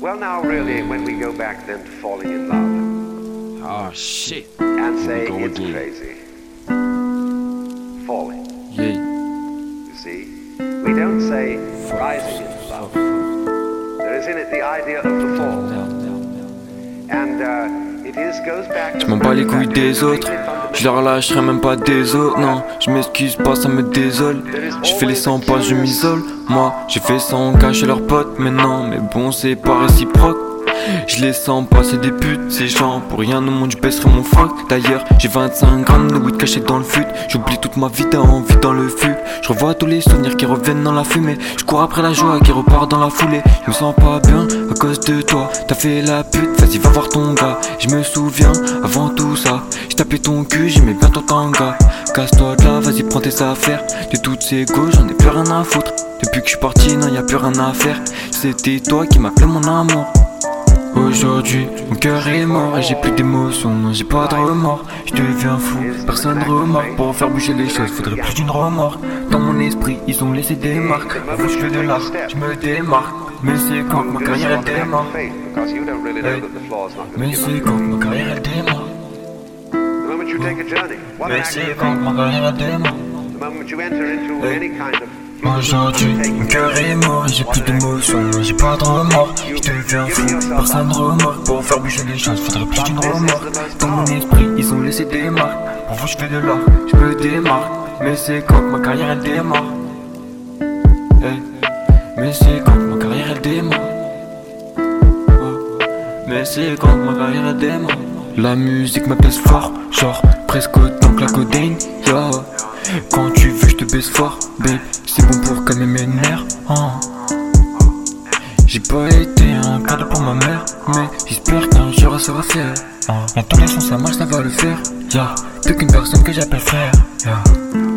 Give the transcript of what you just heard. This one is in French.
Well, now, really, when we go back then to falling in love Oh shit. and say Go it's again. crazy. Falling, Yeah. you see. We don't say rising into love. There is in it the idea of the fall. Je m'en bats les couilles des autres, je leur lâcherai même pas des autres, non, je m'excuse pas, ça me désole. Je fais les 100 pas, je m'isole. Moi, j'ai fait sans cacher leurs potes, mais non, mais bon, c'est pas réciproque. Je les sens pas, c'est des putes, ces gens. Pour rien au monde, je baisserai mon froc. D'ailleurs, j'ai 25 grammes de weed caché dans le fut. J'oublie toute ma vie d'envie dans le fut. Je revois tous les souvenirs qui reviennent dans la fumée. Je cours après la joie qui repart dans la foulée. Je me sens pas bien à cause de toi. T'as fait la pute, vas-y, va voir ton gars. Je me souviens, avant tout ça, j'ai tapé ton cul, j'aimais bien ton tanga. Casse-toi de là, vas-y, prends tes affaires. De toutes ces gauches, j'en ai plus rien à foutre. Depuis que je suis parti, non, y a plus rien à faire. C'était toi qui m'appelais mon amour. Aujourd'hui, mon cœur est mort et j'ai plus d'émotions, non j'ai pas de remords. Je deviens fou, personne ne remarque. Pour faire bouger les choses, faudrait plus d'une remords. Dans mon esprit, ils ont laissé des marques. Avant je fais de l'art, je me démarque. Mais c'est quand ma carrière elle démarre. Mais c'est quand ma carrière elle démarre. Mais c'est quand ma carrière elle démarre. Aujourd'hui, mon cœur est mort j'ai plus d'émotions, non j'ai pas de remords. Je deviens fou, personne ne remarque. Pour faire bouger les choses, faudrait plus d'une remords. Dans mon esprit, ils ont laissé des marques. Pour vous, je fais de l'art, je me démarque. Mais c'est quand ma carrière elle démarre. Hey. Mais c'est quand ma carrière elle démarre. Oh. Mais c'est quand ma carrière elle démarre. La musique m'apaise fort, genre presque autant que la codeine. Quand tu veux, je te baisse fort, babe. Pas été un cadeau pour ma mère, mais j'espère qu'un jour elle sera fière. Tous les sens, ça marche, ça va le faire. Y'a plus qu'une personne que j'appelle frère. Yeah.